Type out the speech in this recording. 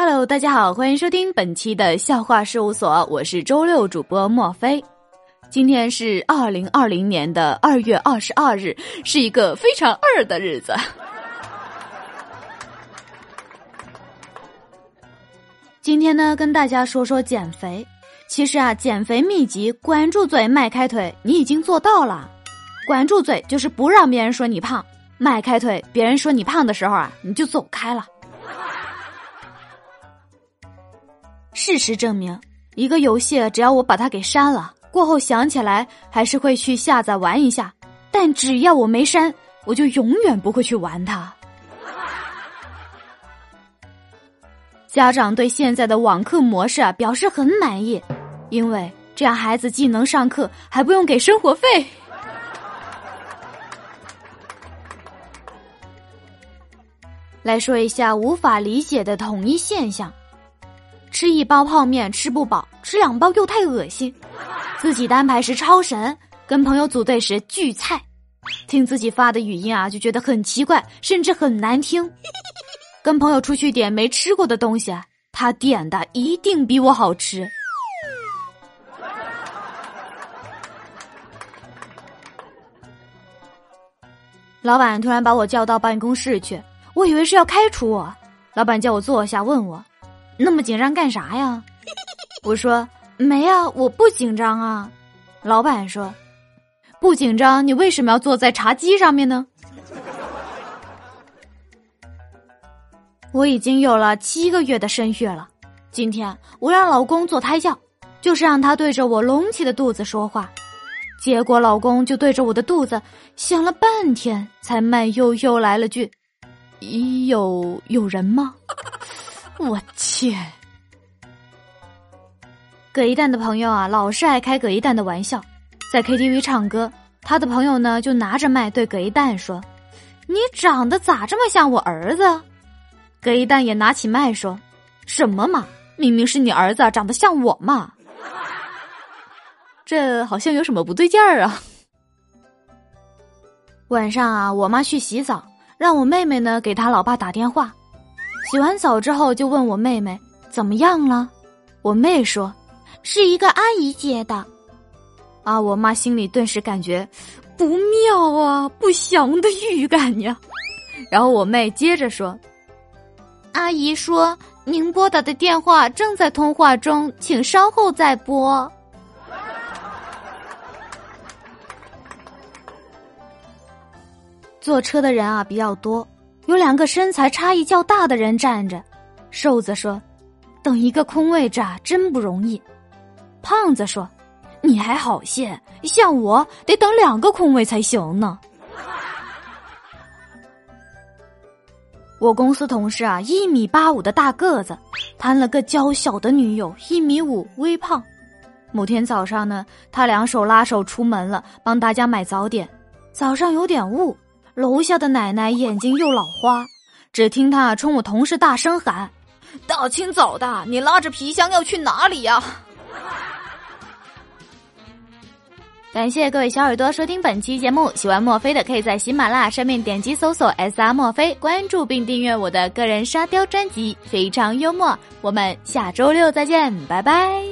Hello，大家好，欢迎收听本期的笑话事务所，我是周六主播莫非。今天是二零二零年的二月二十二日，是一个非常二的日子。今天呢，跟大家说说减肥。其实啊，减肥秘籍：管住嘴，迈开腿，你已经做到了。管住嘴就是不让别人说你胖，迈开腿，别人说你胖的时候啊，你就走开了。事实证明，一个游戏只要我把它给删了，过后想起来还是会去下载玩一下。但只要我没删，我就永远不会去玩它。家长对现在的网课模式啊表示很满意，因为这样孩子既能上课，还不用给生活费。来说一下无法理解的统一现象：吃一包泡面吃不饱，吃两包又太恶心；自己单排时超神，跟朋友组队时巨菜；听自己发的语音啊就觉得很奇怪，甚至很难听。跟朋友出去点没吃过的东西，他点的一定比我好吃。老板突然把我叫到办公室去，我以为是要开除我。老板叫我坐下，问我那么紧张干啥呀？我说没啊，我不紧张啊。老板说不紧张，你为什么要坐在茶几上面呢？我已经有了七个月的身孕了，今天我让老公做胎教，就是让他对着我隆起的肚子说话，结果老公就对着我的肚子想了半天，才慢悠悠来了句：“有有人吗？”我去！葛一蛋的朋友啊，老是爱开葛一蛋的玩笑，在 KTV 唱歌，他的朋友呢就拿着麦对葛一蛋说：“你长得咋这么像我儿子？”葛一蛋也拿起麦说：“什么嘛，明明是你儿子长得像我嘛，这好像有什么不对劲儿啊。”晚上啊，我妈去洗澡，让我妹妹呢给她老爸打电话。洗完澡之后，就问我妹妹怎么样了。我妹说：“是一个阿姨接的。”啊，我妈心里顿时感觉不妙啊，不祥的预感呀。然后我妹接着说。阿姨说：“您拨打的电话正在通话中，请稍后再拨。”坐车的人啊比较多，有两个身材差异较大的人站着。瘦子说：“等一个空位置啊，真不容易。”胖子说：“你还好些，像我得等两个空位才行呢。”我公司同事啊，一米八五的大个子，谈了个娇小的女友，一米五微胖。某天早上呢，他两手拉手出门了，帮大家买早点。早上有点雾，楼下的奶奶眼睛又老花，只听她冲我同事大声喊：“大清早的，你拉着皮箱要去哪里呀？”感谢各位小耳朵收听本期节目，喜欢墨菲的可以在喜马拉雅上面点击搜索 “S R 墨菲”，关注并订阅我的个人沙雕专辑，非常幽默。我们下周六再见，拜拜。